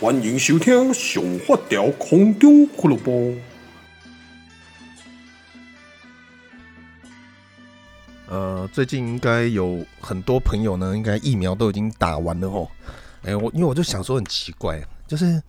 欢迎收听《上发条空中俱乐部》。呃，最近应该有很多朋友呢，应该疫苗都已经打完了吼。哎、我因为我就想说很奇怪，就是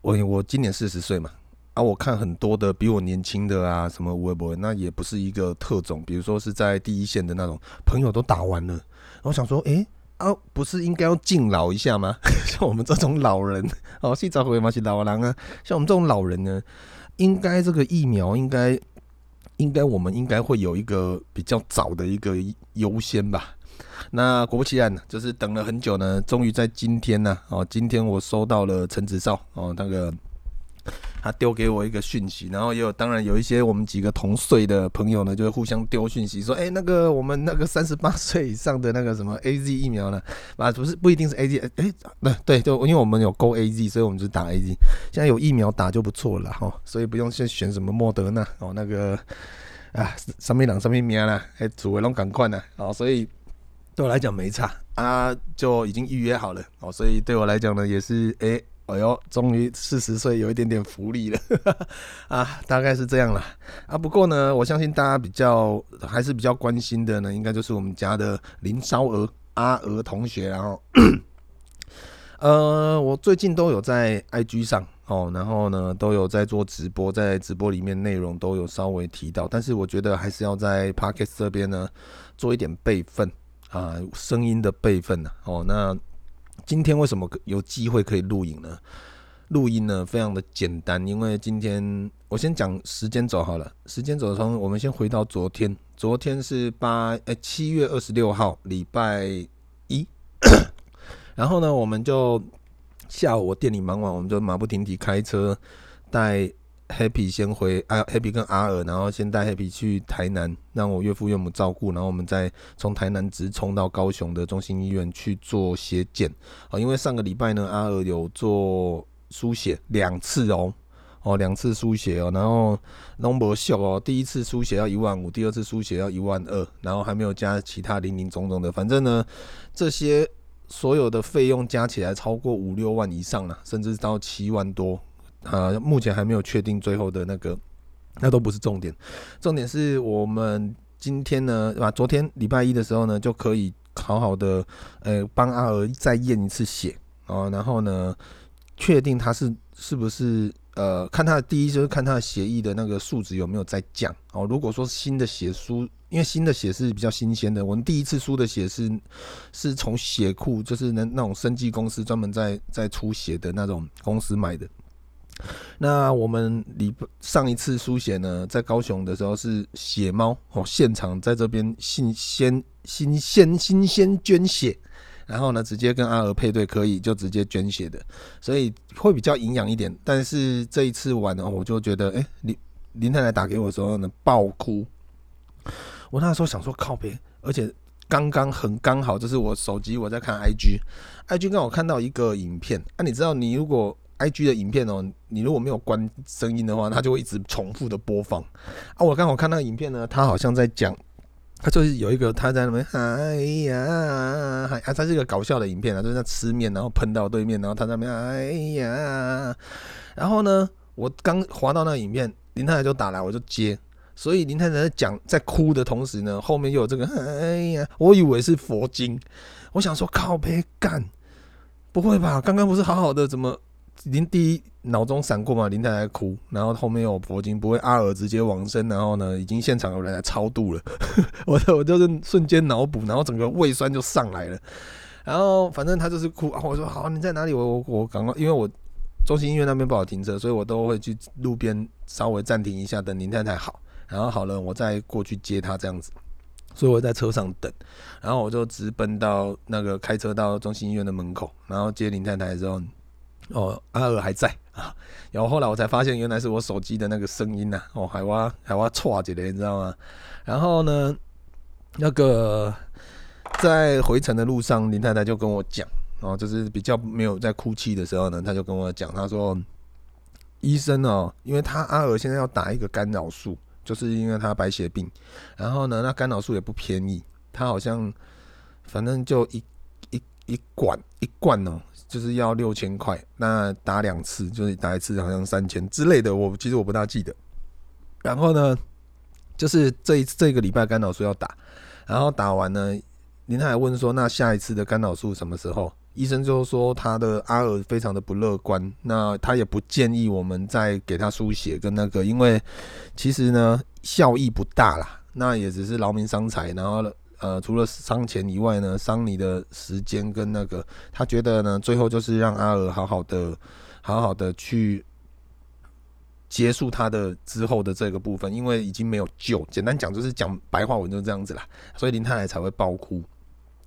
我我今年四十岁嘛，啊，我看很多的比我年轻的啊，什么微博，那也不是一个特种，比如说是在第一线的那种朋友都打完了，我想说，哎、啊，不是应该要敬老一下吗？像我们这种老人，哦，是早回嘛是老狼啊。像我们这种老人呢，应该这个疫苗应该，应该我们应该会有一个比较早的一个优先吧。那果不其然呢，就是等了很久呢，终于在今天呢，哦，今天我收到了陈子绍哦那个。他丢给我一个讯息，然后也有当然有一些我们几个同岁的朋友呢，就会互相丢讯息说，哎、那个我们那个三十八岁以上的那个什么 A Z 疫苗呢？啊，不是不一定是 A Z，哎，对对，就因为我们有勾 A Z，所以我们就打 A Z。现在有疫苗打就不错了哈，所以不用去选什么莫德纳哦，那个啊，上面两什么名啦，哎，主为龙赶快呢，哦，所以对我来讲没差啊，就已经预约好了哦，所以对我来讲呢，也是哎。欸哎呦，终于四十岁有一点点福利了 啊，大概是这样了啊。不过呢，我相信大家比较还是比较关心的呢，应该就是我们家的林烧鹅阿鹅同学。然后，呃，我最近都有在 IG 上哦，然后呢都有在做直播，在直播里面内容都有稍微提到，但是我觉得还是要在 Podcast 这边呢做一点备份啊，声音的备份呢。哦，那。今天为什么有机会可以录影呢？录音呢，非常的简单，因为今天我先讲时间走好了。时间轴从我们先回到昨天，昨天是八诶七月二十六号礼拜一，然后呢，我们就下午我店里忙完，我们就马不停蹄开车带。Happy 先回啊，Happy 跟阿尔，然后先带 Happy 去台南，让我岳父岳母照顾，然后我们再从台南直冲到高雄的中心医院去做血检啊。因为上个礼拜呢，阿尔有做输血两次哦，哦两次输血哦，然后拢无俗哦，第一次输血要一万五，第二次输血要一万二，然后还没有加其他零零总总的，反正呢，这些所有的费用加起来超过五六万以上了，甚至到七万多。啊，目前还没有确定最后的那个，那都不是重点，重点是我们今天呢，啊，昨天礼拜一的时候呢，就可以好好的，呃，帮阿娥再验一次血啊，然后呢，确定他是是不是，呃，看他的第一就是看他的血液的那个数值有没有在降哦。如果说新的血输，因为新的血是比较新鲜的，我们第一次输的血是是从血库，就是那那种生技公司专门在在出血的那种公司买的。那我们礼上一次输血呢，在高雄的时候是血猫哦，现场在这边新鲜新鲜新鲜捐血，然后呢直接跟阿娥配对，可以就直接捐血的，所以会比较营养一点。但是这一次完了，我就觉得，哎、林林太太打给我的时候呢，爆哭。我那时候想说靠北，而且刚刚很刚好，就是我手机我在看 IG，IG 刚好看到一个影片啊，你知道你如果。I G 的影片哦，你如果没有关声音的话，它就会一直重复的播放啊。我刚好看那个影片呢，他好像在讲，他就是有一个他在那边，哎呀，还啊，他是一个搞笑的影片啊，就是在吃面，然后喷到对面，然后他在那边，哎呀，然后呢，我刚滑到那个影片，林太太就打来，我就接，所以林太太在讲在哭的同时呢，后面又有这个，哎呀，我以为是佛经，我想说靠别干，不会吧？刚刚不是好好的，怎么？林第一脑中闪过嘛，林太太哭，然后后面有佛经，不会阿尔直接往生，然后呢，已经现场有人来超度了，我我就是瞬间脑补，然后整个胃酸就上来了，然后反正他就是哭，啊、我说好，你在哪里？我我我赶快，因为我中心医院那边不好停车，所以我都会去路边稍微暂停一下，等林太太好，然后好了，我再过去接她这样子，所以我在车上等，然后我就直奔到那个开车到中心医院的门口，然后接林太太之后。哦，阿尔还在啊，然后后来我才发现，原来是我手机的那个声音呐、哦，还挖还挖错几的，你知道吗？然后呢，那个在回程的路上，林太太就跟我讲，哦，就是比较没有在哭泣的时候呢，她就跟我讲，她说，医生哦，因为他阿尔现在要打一个干扰素，就是因为他白血病，然后呢，那干扰素也不便宜，他好像反正就一一一管一罐哦。就是要六千块，那打两次就是打一次好像三千之类的，我其实我不大记得。然后呢，就是这一次这个礼拜干扰素要打，然后打完呢，林太问说，那下一次的干扰素什么时候？医生就说他的阿尔非常的不乐观，那他也不建议我们再给他输血跟那个，因为其实呢效益不大啦，那也只是劳民伤财，然后呃除了伤钱以外呢，伤你的时间跟那个，他觉得呢最后就是让阿尔好好的好好的去结束他的之后的这个部分，因为已经没有救，简单讲就是讲白话文就是这样子啦，所以林太太才会爆哭。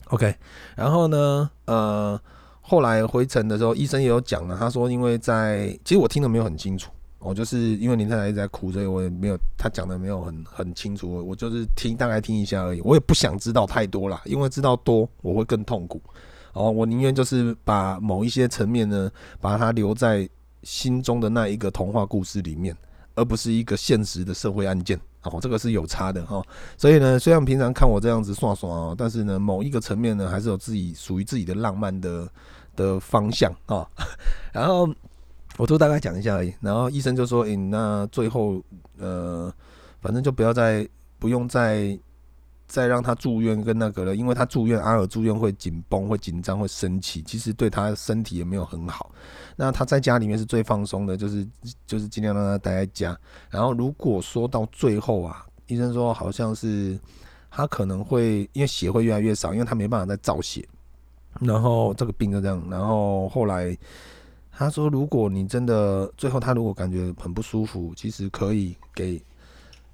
OK，然后呢，呃，后来回程的时候，医生也有讲了，他说，因为在其实我听得没有很清楚，我就是因为林太太一直在哭，所以我也没有他讲的没有很很清楚，我就是听大概听一下而已，我也不想知道太多啦，因为知道多我会更痛苦，哦，我宁愿就是把某一些层面呢，把它留在心中的那一个童话故事里面，而不是一个现实的社会案件。哦，这个是有差的哈，所以呢，虽然平常看我这样子爽爽哦，但是呢，某一个层面呢，还是有自己属于自己的浪漫的的方向啊。然后我都大概讲一下而已。然后医生就说：“诶，那最后呃，反正就不要再不用再再让他住院跟那个了，因为他住院，阿尔住院会紧绷、会紧张、会生气，其实对他身体也没有很好。”那他在家里面是最放松的，就是就是尽量让他待在家。然后如果说到最后啊，医生说好像是他可能会因为血会越来越少，因为他没办法再造血。然后这个病就这样。然后后来他说，如果你真的最后他如果感觉很不舒服，其实可以给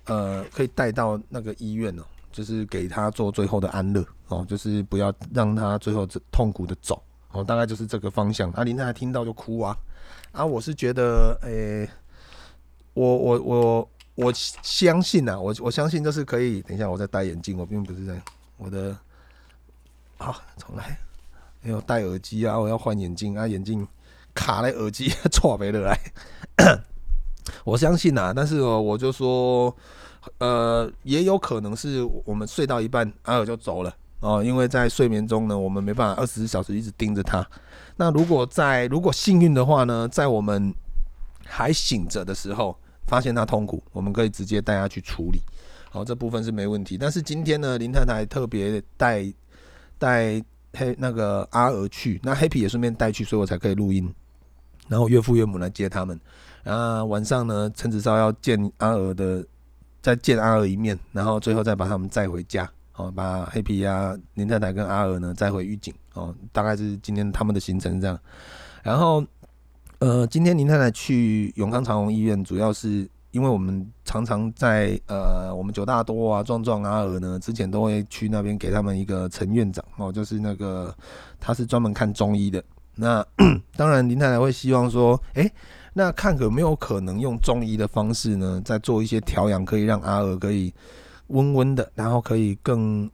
呃可以带到那个医院哦，就是给他做最后的安乐哦，就是不要让他最后痛苦的走。哦，大概就是这个方向。阿林太太听到就哭啊！啊，我是觉得，诶、我我我我相信啊，我我相信就是可以。等一下，我在戴眼镜，我并不是这样我的。好，重来。没有戴耳机啊，我要换眼镜啊，眼镜卡在耳机，错没得来。我相信呐，但是哦，我就说，呃，也有可能是我们睡到一半，阿尔就走了。哦，因为在睡眠中呢，我们没办法二十四小时一直盯着他。那如果在如果幸运的话呢，在我们还醒着的时候，发现他痛苦，我们可以直接带他去处理。好，这部分是没问题。但是今天呢，林太太特别带带黑那个阿娥去，那黑皮也顺便带去，所以我才可以录音。然后岳父岳母来接他们。然后晚上呢，陈子超要见阿娥的，再见阿娥一面，然后最后再把他们载回家。哦，把黑皮呀、林太太跟阿尔呢载回狱警哦，大概是今天他们的行程这样。然后，呃，今天林太太去永康长荣医院，主要是因为我们常常在呃，我们九大多啊、壮壮阿尔呢，之前都会去那边给他们一个陈院长哦，就是那个他是专门看中医的。那 当然，林太太会希望说，哎、那看有没有可能用中医的方式呢，再做一些调养，可以让阿尔可以。温温的，然后可以更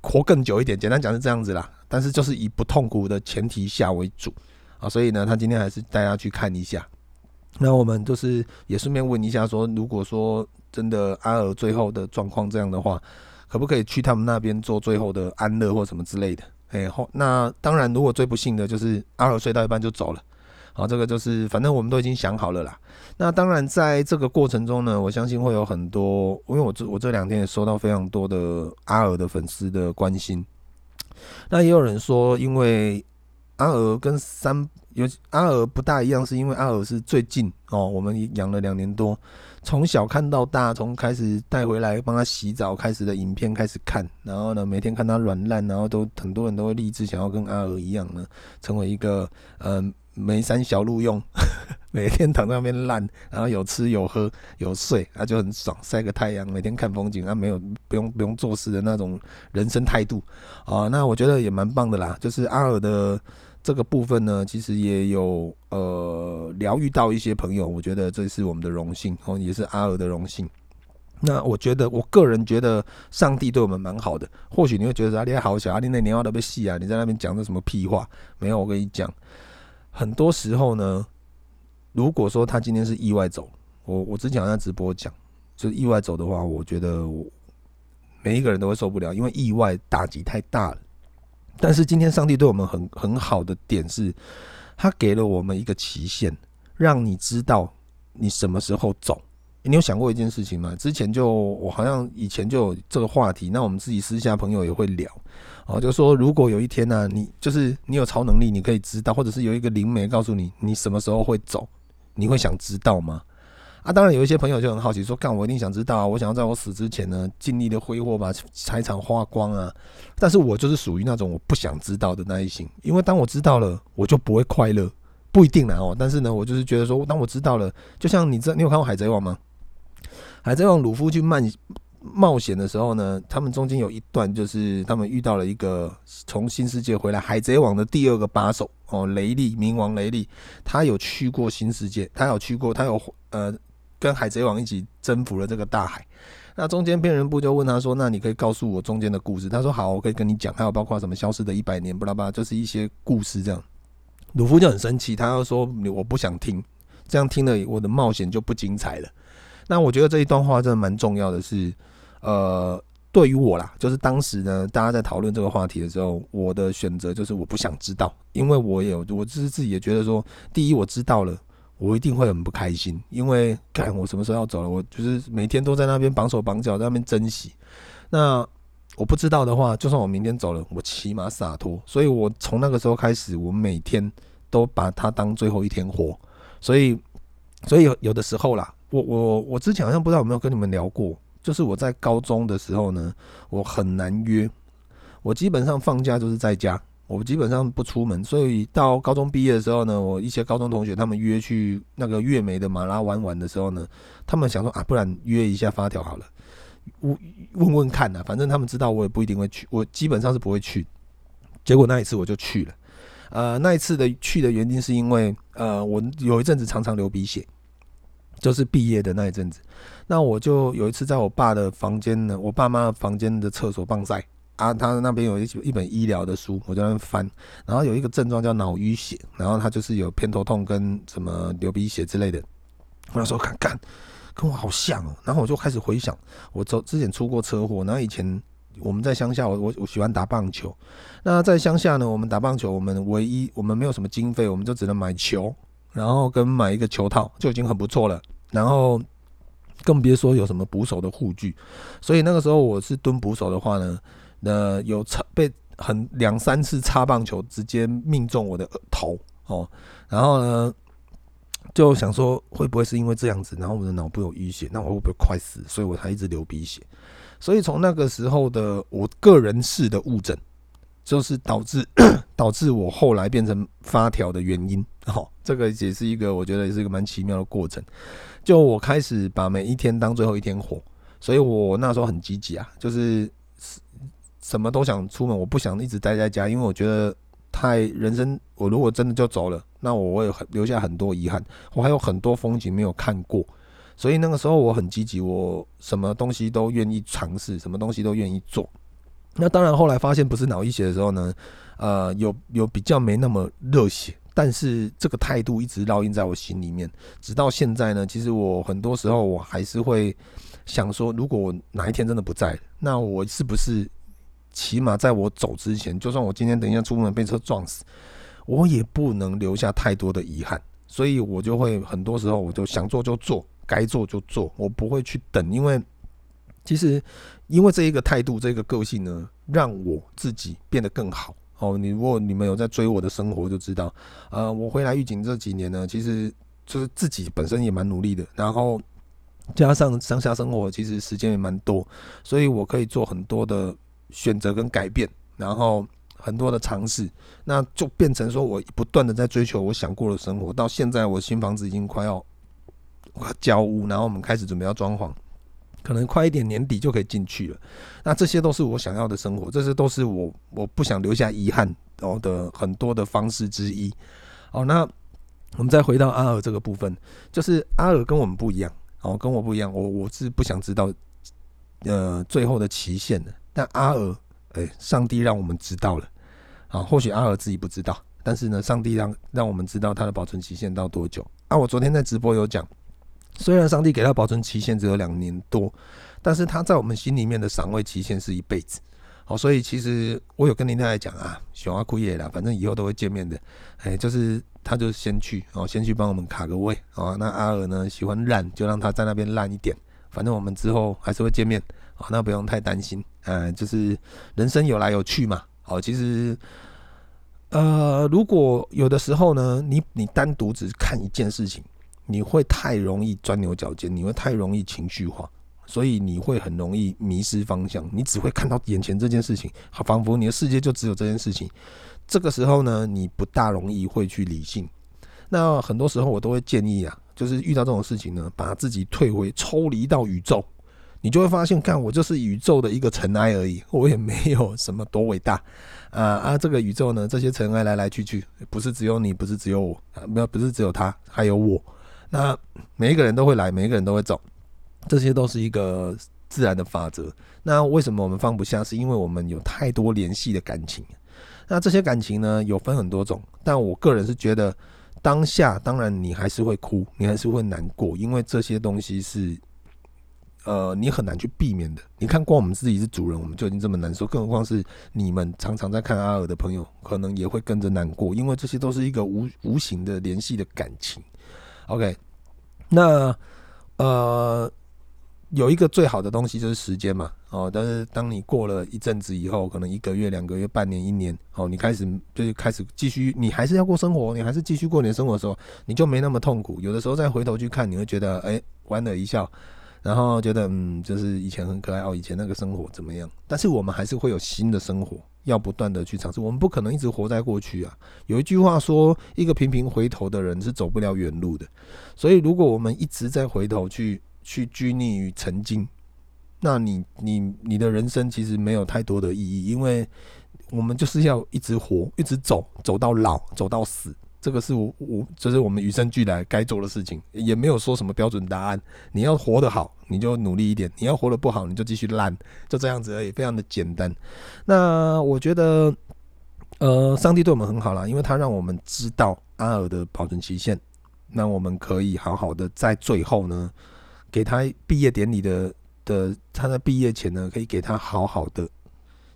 活更久一点。简单讲是这样子啦，但是就是以不痛苦的前提下为主啊。所以呢，他今天还是带他去看一下。那我们就是也顺便问一下，说如果说真的阿尔最后的状况这样的话，可不可以去他们那边做最后的安乐或什么之类的？哎，那当然，如果最不幸的就是阿尔睡到一半就走了。好，这个就是反正我们都已经想好了啦。那当然，在这个过程中呢，我相信会有很多，因为我这我这两天也收到非常多的阿尔的粉丝的关心。那也有人说，因为阿尔跟三有阿尔不大一样，是因为阿尔是最近哦，我们养了两年多，从小看到大，从开始带回来帮他洗澡开始的影片开始看，然后呢，每天看他软烂，然后都很多人都会立志想要跟阿尔一样呢，成为一个嗯。呃梅山小路用，每天躺在那边烂，然后有吃有喝有睡，他、啊、就很爽，晒个太阳，每天看风景，他、啊、没有不用不用做事的那种人生态度啊。那我觉得也蛮棒的啦。就是阿尔的这个部分呢，其实也有呃疗愈到一些朋友，我觉得这是我们的荣幸哦，也是阿尔的荣幸。那我觉得，我个人觉得上帝对我们蛮好的。或许你会觉得阿力好小，阿力那年华都被戏啊，你在那边讲的什么屁话？没有，我跟你讲。很多时候呢，如果说他今天是意外走，我我之前在直播讲，就是意外走的话，我觉得我每一个人都会受不了，因为意外打击太大了。但是今天上帝对我们很很好的点是，他给了我们一个期限，让你知道你什么时候走。你有想过一件事情吗？之前就我好像以前就有这个话题，那我们自己私下朋友也会聊，哦，就说如果有一天呢、你就是你有超能力，你可以知道，或者是有一个灵媒告诉你你什么时候会走，你会想知道吗？啊，当然有一些朋友就很好奇说，干我一定想知道啊，我想要在我死之前呢，尽力的挥霍把财产花光啊。但是我就是属于那种我不想知道的那一型，因为当我知道了，我就不会快乐，不一定啦哦。但是呢，我就是觉得说，当我知道了，就像你这，你有看过海贼王吗？海贼王鲁夫去漫冒险的时候呢，他们中间有一段就是他们遇到了一个从新世界回来海贼王的第二个把手哦，雷利冥王雷利，他有去过新世界，他有去过，他有呃跟海贼王一起征服了这个大海。那中间编人部就问他说：“那你可以告诉我中间的故事？”他说：“好，我可以跟你讲，还有包括什么消失的一百年，巴拉巴拉，就是一些故事这样。”鲁夫就很生气，他要说：“我不想听，这样听了我的冒险就不精彩了。”那我觉得这一段话真的蛮重要的是，呃，对于我啦，就是当时呢，大家在讨论这个话题的时候，我的选择就是我不想知道，因为我也我就是自己也觉得说，第一我知道了，我一定会很不开心，因为看我什么时候要走了，我就是每天都在那边绑手绑脚在那边珍惜。那我不知道的话，就算我明天走了，我起码洒脱。所以我从那个时候开始，我每天都把它当最后一天活。所以，所以有有的时候啦。我我我之前好像不知道有没有跟你们聊过，就是我在高中的时候呢，我很难约，我基本上放假就是在家，我基本上不出门，所以到高中毕业的时候呢，我一些高中同学他们约去那个月眉的马拉湾玩的时候呢，他们想说啊，不然约一下发条好了，问问问看呐，反正他们知道我也不一定会去，我基本上是不会去，结果那一次我就去了，呃，那一次的去的原因是因为呃，我有一阵子常常流鼻血。就是毕业的那一阵子，那我就有一次在我爸的房间呢，我爸妈房间的厕所放晒啊，他那边有一一本医疗的书，我在那翻，然后有一个症状叫脑淤血，然后他就是有偏头痛跟什么流鼻血之类的。我那时候看看，跟我好像哦，然后我就开始回想，我走之前出过车祸，然后以前我们在乡下，我我我喜欢打棒球，那在乡下呢，我们打棒球，我们唯一我们没有什么经费，我们就只能买球。然后跟买一个球套就已经很不错了，然后更别说有什么捕手的护具，所以那个时候我是蹲捕手的话呢，呃，有插被很两三次擦棒球直接命中我的头哦，然后呢就想说会不会是因为这样子，然后我的脑部有淤血，那我会不会快死？所以我才一直流鼻血，所以从那个时候的我个人式的误诊。就是导致 导致我后来变成发条的原因，哦，这个也是一个我觉得也是一个蛮奇妙的过程。就我开始把每一天当最后一天活，所以我那时候很积极啊，就是什么都想出门，我不想一直待在家，因为我觉得太人生，我如果真的就走了，那我会很留下很多遗憾，我还有很多风景没有看过，所以那个时候我很积极，我什么东西都愿意尝试，什么东西都愿意做。那当然，后来发现不是脑溢血的时候呢，呃，有有比较没那么热血，但是这个态度一直烙印在我心里面，直到现在呢。其实我很多时候我还是会想说，如果我哪一天真的不在，那我是不是起码在我走之前，就算我今天等一下出门被车撞死，我也不能留下太多的遗憾。所以我就会很多时候我就想做就做，该做就做，我不会去等，因为。其实，因为这一个态度，这个个性呢，让我自己变得更好。哦，你如果你们有在追我的生活，就知道，呃，我回来预警这几年呢，其实就是自己本身也蛮努力的，然后加上乡下生活，其实时间也蛮多，所以我可以做很多的选择跟改变，然后很多的尝试，那就变成说我不断的在追求我想过的生活。到现在，我新房子已经快要交屋，然后我们开始准备要装潢。可能快一点，年底就可以进去了。那这些都是我想要的生活，这些都是我我不想留下遗憾哦的很多的方式之一。哦，那我们再回到阿尔这个部分，就是阿尔跟我们不一样，哦，跟我不一样，我我是不想知道呃最后的期限的。但阿尔，哎，上帝让我们知道了，啊，或许阿尔自己不知道，但是呢，上帝让让我们知道他的保存期限到多久。啊，我昨天在直播有讲。虽然上帝给他保存期限只有两年多，但是他在我们心里面的赏味期限是一辈子。哦，所以其实我有跟林太太讲啊，熊阿枯叶啦，反正以后都会见面的。哎，就是他就先去哦，先去帮我们卡个位哦。那阿尔呢喜欢烂，就让他在那边烂一点。反正我们之后还是会见面哦，那不用太担心。嗯，就是人生有来有去嘛。哦，其实呃，如果有的时候呢，你你单独只看一件事情，你会太容易钻牛角尖，你会太容易情绪化。所以你会很容易迷失方向，你只会看到眼前这件事情，好，仿佛你的世界就只有这件事情。这个时候呢，你不大容易会去理性。那很多时候我都会建议啊，就是遇到这种事情呢，把自己退回、抽离到宇宙，你就会发现，看我就是宇宙的一个尘埃而已，我也没有什么多伟大啊啊！这个宇宙呢，这些尘埃来来去去，不是只有你，不是只有我，没有，不是只有他，还有我。那每一个人都会来，每一个人都会走。这些都是一个自然的法则。那为什么我们放不下？是因为我们有太多联系的感情。那这些感情呢，有分很多种。但我个人是觉得，当下当然你还是会哭，你还是会难过，因为这些东西是，呃，你很难去避免的。你看，光我们自己是主人，我们就已经这么难受，更何况是你们常常在看阿尔的朋友，可能也会跟着难过，因为这些都是一个无无形的联系的感情。OK，那呃。有一个最好的东西就是时间嘛，哦，但是当你过了一阵子以后，可能一个月、两个月、半年、一年，哦，你开始就是开始继续，你还是要过生活，你还是继续过你的生活的时候，你就没那么痛苦。有的时候再回头去看，你会觉得，哎，莞尔一笑，然后觉得，嗯，就是以前很可爱哦，以前那个生活怎么样？但是我们还是会有新的生活，要不断的去尝试，我们不可能一直活在过去啊。有一句话说，一个频频回头的人是走不了远路的。所以，如果我们一直在回头去。去拘泥于曾经，那你你你的人生其实没有太多的意义，因为我们就是要一直活，一直走，走到老，走到死，这个是我我就是我们与生俱来该做的事情，也没有说什么标准答案。你要活得好，你就努力一点；你要活得不好，你就继续烂，就这样子而已，非常的简单。那我觉得，呃，上帝对我们很好啦，因为他让我们知道阿尔的保存期限，那我们可以好好的在最后呢。给他毕业典礼的的，他在毕业前呢，可以给他好好的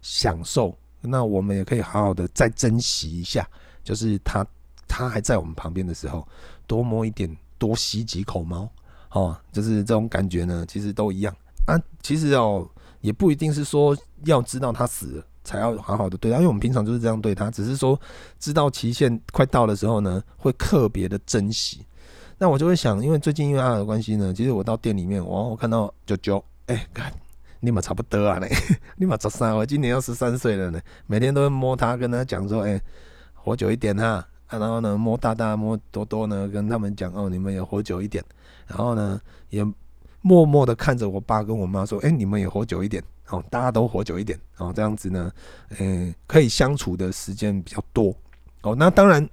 享受。那我们也可以好好的再珍惜一下，就是他他还在我们旁边的时候，多摸一点，多吸几口毛，哦，就是这种感觉呢，其实都一样啊。其实哦，也不一定是说要知道他死了才要好好的对他，因为我们平常就是这样对他，只是说知道期限快到的时候呢，会特别的珍惜。那我就会想，因为最近因为阿尔的关系呢，其实我到店里面，我我看到舅舅，哎，看你们差不多啊，嘞，你们十三，我今年要十三岁了呢，每天都会摸他，跟他讲说，哎，活久一点哈，啊然后呢摸大大摸多多呢，跟他们讲哦，你们也活久一点，然后呢也默默的看着我爸跟我妈说，哎，你们也活久一点，哦，大家都活久一点，哦，这样子呢，嗯，可以相处的时间比较多，哦，那当然。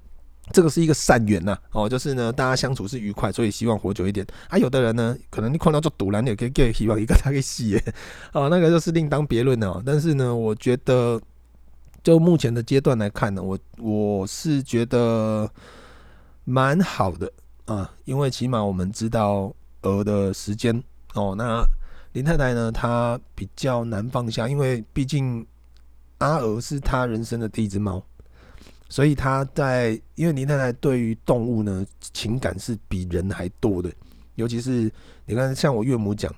这个是一个善缘呐，哦，就是呢，大家相处是愉快，所以希望活久一点。啊，有的人呢，可能你看到做赌烂，你也可以给希望一个他给洗耶，哦，那个就是另当别论了。但是呢，我觉得就目前的阶段来看呢，我我是觉得蛮好的啊，因为起码我们知道鹅的时间哦。那林太太呢，她比较难放下，因为毕竟阿鹅是她人生的第一只猫。所以她在，因为林太太对于动物呢，情感是比人还多的，尤其是你看，像我岳母讲，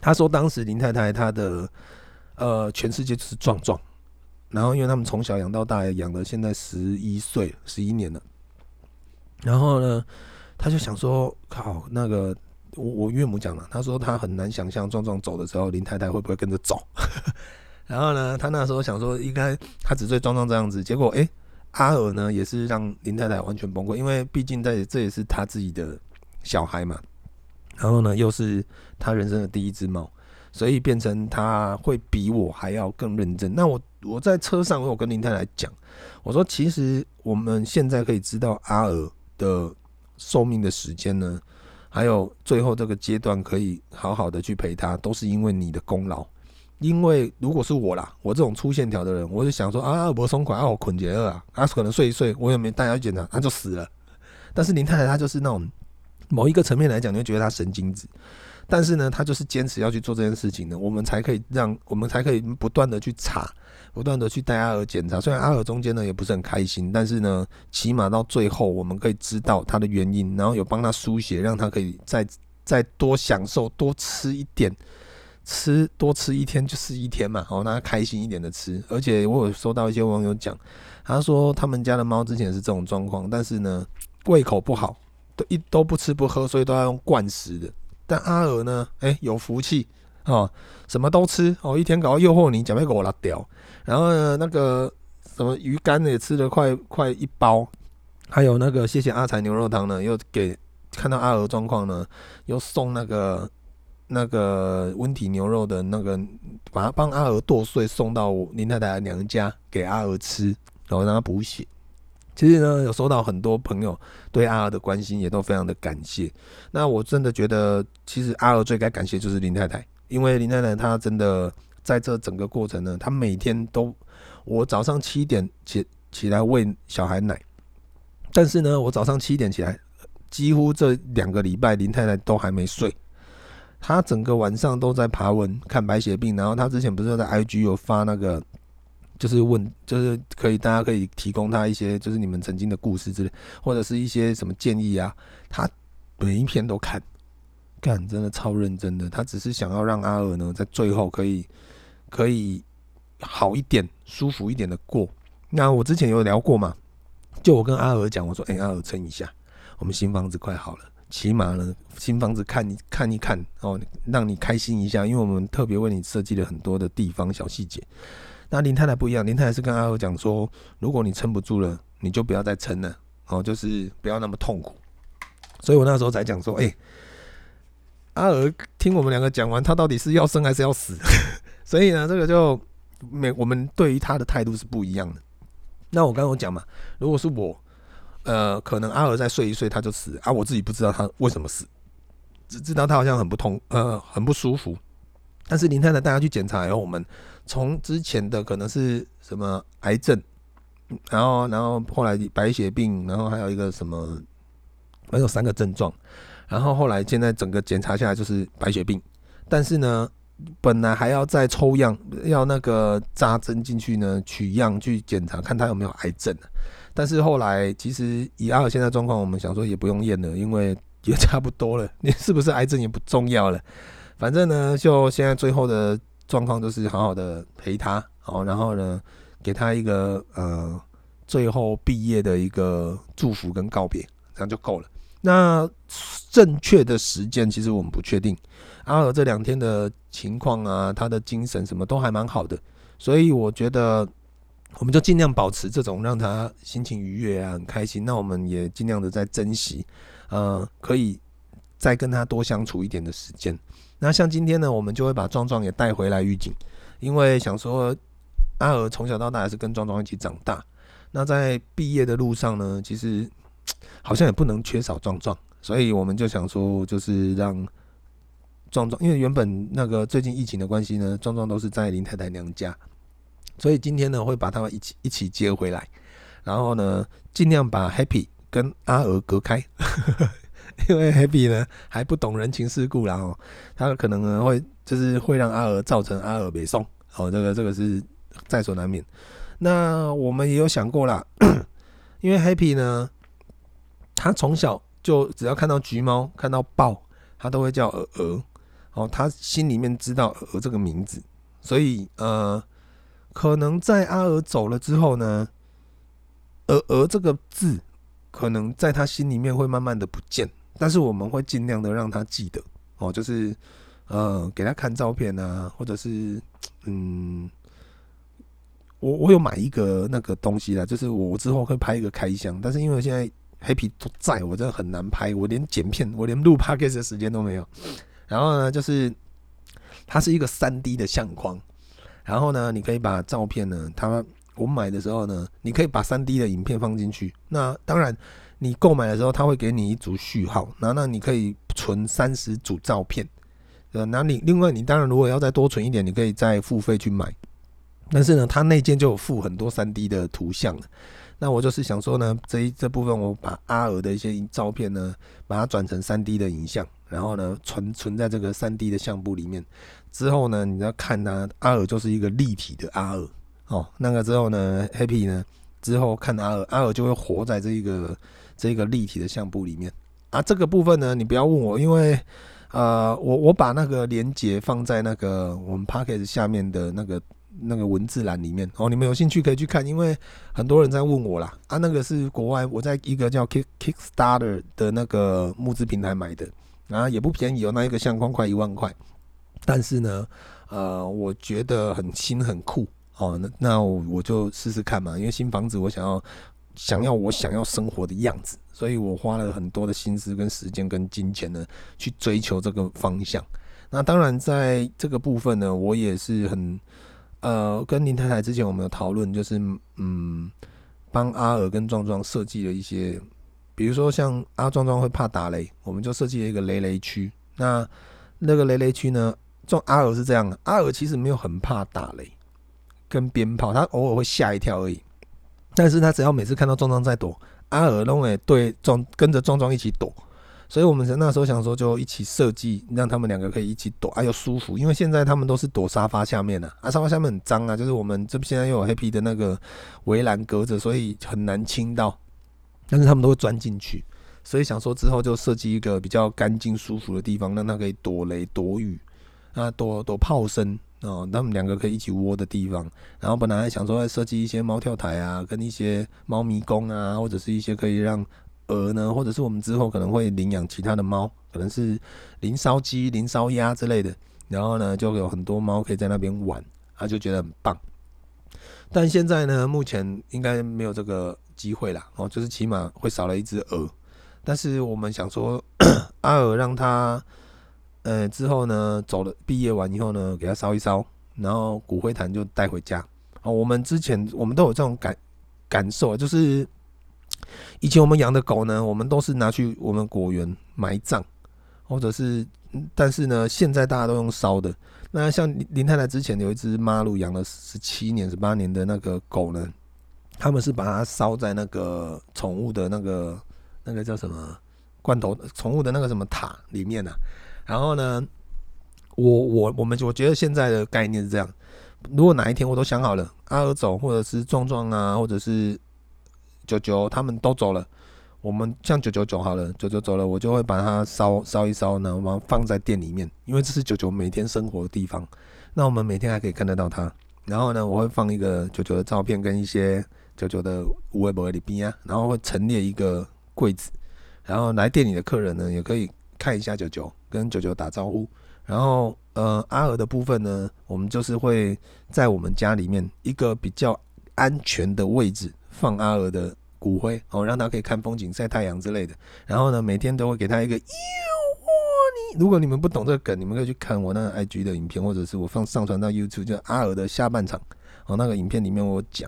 他说当时林太太她的呃全世界就是壮壮，然后因为他们从小养到大，养了现在十一岁，十一年了，然后呢，他就想说，靠，那个我我岳母讲了，他说他很难想象壮壮走的时候，林太太会不会跟着走，然后呢，他那时候想说，应该他只对壮壮这样子，结果哎。阿尔呢，也是让林太太完全崩溃，因为毕竟在这也是他自己的小孩嘛。然后呢，又是他人生的第一只猫，所以变成他会比我还要更认真。那我我在车上，我有跟林太太讲，我说其实我们现在可以知道阿尔的寿命的时间呢，还有最后这个阶段可以好好的去陪他，都是因为你的功劳。因为如果是我啦，我这种粗线条的人，我就想说啊，我松垮啊，我捆结了啊，可能睡一睡，我也没带他去检查，他就死了。但是林太太她就是那种某一个层面来讲，你会觉得她神经质，但是呢，他就是坚持要去做这件事情呢，我们才可以让我们才可以不断的去查不断的去带阿尔检查。虽然阿尔中间呢也不是很开心，但是呢，起码到最后我们可以知道他的原因，然后有帮他输血，让他可以再再多享受，多吃一点，吃多吃一天就是一天嘛，好，让他开心一点的吃。而且我有收到一些网友讲，他说他们家的猫之前是这种状况，但是呢胃口不好，都一都不吃不喝，所以都要用灌食的。但阿尔呢，哎、有福气。哦，什么都吃哦，一天搞到诱惑你，准备给我拉掉。然后呢，那个什么鱼干也吃了快快一包，还有那个谢谢阿财牛肉汤呢，又给看到阿尔状况呢，又送那个那个温体牛肉的那个，把它帮阿尔剁碎送到林太太娘家给阿尔吃，然后让他补血。其实呢，有收到很多朋友对阿尔的关心，也都非常的感谢。那我真的觉得，其实阿尔最该感谢就是林太太。因为林太太她真的在这整个过程呢，她每天都，我早上七点起起来喂小孩奶，但是呢，我早上七点起来，几乎这两个礼拜林太太都还没睡，她整个晚上都在爬文看白血病，然后她之前不是在 IG 有发那个，就是问，就是可以大家可以提供他一些，就是你们曾经的故事之类，或者是一些什么建议啊，他每一篇都看。干，真的超认真的，他只是想要让阿尔呢，在最后可以可以好一点、舒服一点的过。那我之前有聊过嘛，就我跟阿尔讲，我说：“哎、阿尔撑一下，我们新房子快好了，起码呢，新房子看一看一看哦，让你开心一下，因为我们特别为你设计了很多的地方小细节。”那林太太不一样，林太太是跟阿尔讲说：“如果你撑不住了，你就不要再撑了，哦，就是不要那么痛苦。”所以我那时候才讲说：“哎、”阿尔听我们两个讲完，他到底是要生还是要死？所以呢，这个就每我们对于他的态度是不一样的。那我刚刚有讲嘛，如果是我，呃，可能阿尔再睡一睡他就死啊，我自己不知道他为什么死，只知道他好像很不痛，呃，很不舒服。但是林太太带他去检查以后，我们从之前的可能是什么癌症，然后然后后来白血病，然后还有一个什么，还有三个症状。然后后来现在整个检查下来就是白血病，但是呢，本来还要再抽样，要那个扎针进去呢，取样去检查看他有没有癌症。但是后来其实以阿尔现在状况，我们想说也不用验了，因为也差不多了，你 是不是癌症也不重要了。反正呢，就现在最后的状况就是好好的陪他，好，然后呢，给他一个呃最后毕业的一个祝福跟告别，这样就够了。那正确的时间其实我们不确定。阿尔这两天的情况啊，他的精神什么都还蛮好的，所以我觉得我们就尽量保持这种让他心情愉悦啊，很开心。那我们也尽量的在珍惜，呃，可以再跟他多相处一点的时间。那像今天呢，我们就会把壮壮也带回来预警，因为想说阿尔从小到大还是跟壮壮一起长大。那在毕业的路上呢，其实。好像也不能缺少壮壮，所以我们就想说，就是让壮壮，因为原本那个最近疫情的关系呢，壮壮都是在林太太娘家，所以今天呢会把他们一起一起接回来，然后呢尽量把 Happy 跟阿尔隔开，因为 Happy 呢还不懂人情世故，然后他可能呢会就是会让阿尔造成阿尔北宋，哦，这个这个是在所难免。那我们也有想过啦，因为 Happy 呢。他从小就只要看到橘猫、看到豹，他都会叫鹅鹅。哦，他心里面知道鹅这个名字，所以呃，可能在阿尔走了之后呢，鹅鹅这个字可能在他心里面会慢慢的不见。但是我们会尽量的让他记得哦，就是呃，给他看照片啊，或者是嗯，我我有买一个那个东西啦，就是我之后会拍一个开箱，但是因为现在。黑皮都在我，真的很难拍，我连剪片，我连录 p o c a s t 的时间都没有。然后呢，就是它是一个三 D 的相框，然后呢，你可以把照片呢，它我买的时候呢，你可以把三 D 的影片放进去。那当然，你购买的时候，它会给你一组序号，然后那你可以存三十组照片。呃，那你另外你当然如果要再多存一点，你可以再付费去买。但是呢，它内建就有附很多三 D 的图像。那我就是想说呢，这一这部分我把阿尔的一些照片呢，把它转成三 D 的影像，然后呢存存在这个三 D 的相簿里面。之后呢，你要看它阿尔就是一个立体的阿尔哦，那个之后呢，Happy 呢之后看阿尔，阿尔就会活在这一个这个立体的相簿里面啊。这个部分呢，你不要问我，因为呃，我我把那个连接放在那个我们 Podcast 下面的那个那个文字栏里面哦，你们有兴趣可以去看，因为很多人在问我啦啊，那个是国外我在一个叫 Kick Kickstarter 的那个募资平台买的啊，也不便宜哦，那一个相框快一万块，但是呢，呃，我觉得很新很酷。哦，那那我就试试看嘛，因为新房子我想要想要我想要生活的样子，所以我花了很多的心思跟时间跟金钱呢去追求这个方向。那当然在这个部分呢，我也是很呃跟林太太之前我们有讨论，就是嗯帮阿尔跟壮壮设计了一些，比如说像阿壮壮会怕打雷，我们就设计了一个雷雷区。那那个雷雷区呢，壮阿尔是这样的，阿尔其实没有很怕打雷。跟鞭炮，他偶尔会吓一跳而已。但是他只要每次看到壮壮在躲，阿尔都会对壮跟着壮壮一起躲。所以我们那时候想说，就一起设计，让他们两个可以一起躲，啊又舒服。因为现在他们都是躲沙发下面的，啊沙发下面很脏啊，就是我们这现在又有黑皮的那个围栏隔着，所以很难清到。但是他们都会钻进去，所以想说之后就设计一个比较干净舒服的地方，让他可以躲雷躲雨啊，躲躲炮声。哦，他们两个可以一起窝的地方，然后本来还想说要设计一些猫跳台啊，跟一些猫迷宫啊，或者是一些可以让鹅呢，或者是我们之后可能会领养其他的猫，可能是林烧鸡、林烧鸭之类的，然后呢就有很多猫可以在那边玩，他就觉得很棒。但现在呢，目前应该没有这个机会啦，哦，就是起码会少了一只鹅。但是我们想说，阿尔让他。呃，之后呢，走了，毕业完以后呢，给他烧一烧，然后骨灰坛就带回家。哦，我们之前我们都有这种感感受，就是以前我们养的狗呢，我们都是拿去我们果园埋葬，或者是，但是呢，现在大家都用烧的。那像林太太之前有一只马路养了十七年、十八年的那个狗呢，他们是把它烧在那个宠物的那个那个叫什么罐头宠物的那个什么塔里面呢、啊。然后呢，我我我们我觉得现在的概念是这样：如果哪一天我都想好了，阿尔走，或者是壮壮啊，或者是九九他们都走了，我们像九九九好了，九九走了，我就会把它烧烧一烧呢，然后放在店里面，因为这是九九每天生活的地方。那我们每天还可以看得到它。然后呢，我会放一个九九的照片跟一些九九的微博里边啊，然后会陈列一个柜子，然后来店里的客人呢也可以看一下九九。跟九九打招呼，然后呃阿尔的部分呢，我们就是会在我们家里面一个比较安全的位置放阿尔的骨灰哦，让他可以看风景、晒太阳之类的。然后呢，每天都会给他一个哟你。如果你们不懂这个梗，你们可以去看我那个 IG 的影片，或者是我放上传到 YouTube，就阿尔的下半场哦，那个影片里面我讲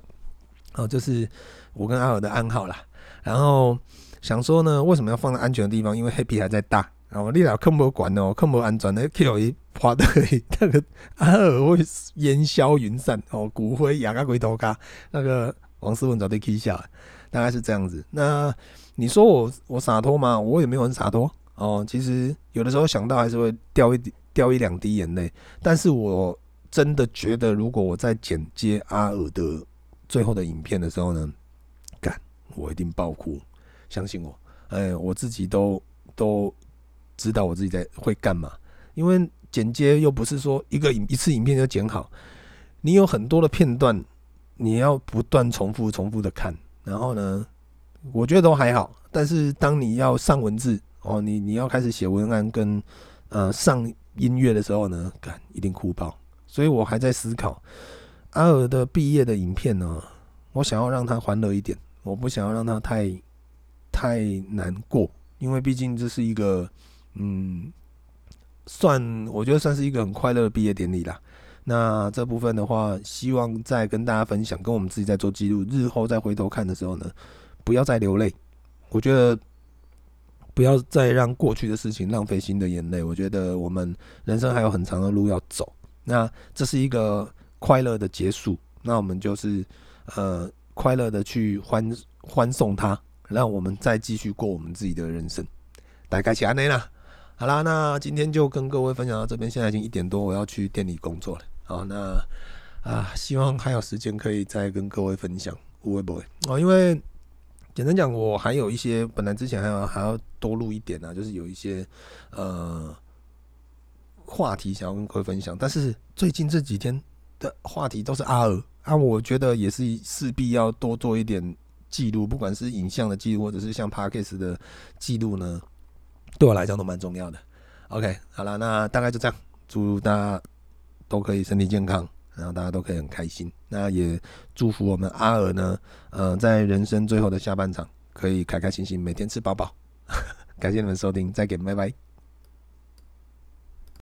哦，就是我跟阿尔的暗号啦。然后想说呢，为什么要放在安全的地方？因为 Happy 还在大。哦，你俩看不惯哦，看不安全的，去伊趴的那个阿尔会烟消云散哦，骨灰压个龟头卡，那个王思文早就起笑，大概是这样子。那你说我我洒脱吗？我也没有很洒脱哦。其实有的时候想到还是会掉一掉一两滴眼泪，但是我真的觉得，如果我在剪接阿尔的最后的影片的时候呢，干我一定爆哭，相信我，哎，我自己都都。知道我自己在会干嘛，因为剪接又不是说一个影一次影片就剪好，你有很多的片段，你要不断重复重复的看，然后呢，我觉得都还好，但是当你要上文字哦，你你要开始写文案跟呃上音乐的时候呢，干一定哭爆，所以我还在思考阿尔的毕业的影片呢，我想要让他欢乐一点，我不想要让他太太难过，因为毕竟这是一个。嗯，算我觉得算是一个很快乐的毕业典礼啦。那这部分的话，希望再跟大家分享，跟我们自己在做记录，日后再回头看的时候呢，不要再流泪。我觉得不要再让过去的事情浪费新的眼泪。我觉得我们人生还有很长的路要走。那这是一个快乐的结束，那我们就是呃快乐的去欢欢送他，让我们再继续过我们自己的人生。大概是安内啦。好啦，那今天就跟各位分享到这边。现在已经一点多，我要去店里工作了。好，那啊，希望还有时间可以再跟各位分享，会不会哦？因为简单讲，我还有一些本来之前还要还要多录一点呢、啊，就是有一些呃话题想要跟各位分享，但是最近这几天的话题都是阿尔啊，我觉得也是势必要多做一点记录，不管是影像的记录或者是像 Podcast 的记录呢，对我来讲都蛮重要的。OK，好了，那大概就这样，祝大家都可以身体健康。然后大家都可以很开心，那也祝福我们阿尔呢，呃，在人生最后的下半场可以开开心心，每天吃饱饱。感谢你们收听，再见，拜拜。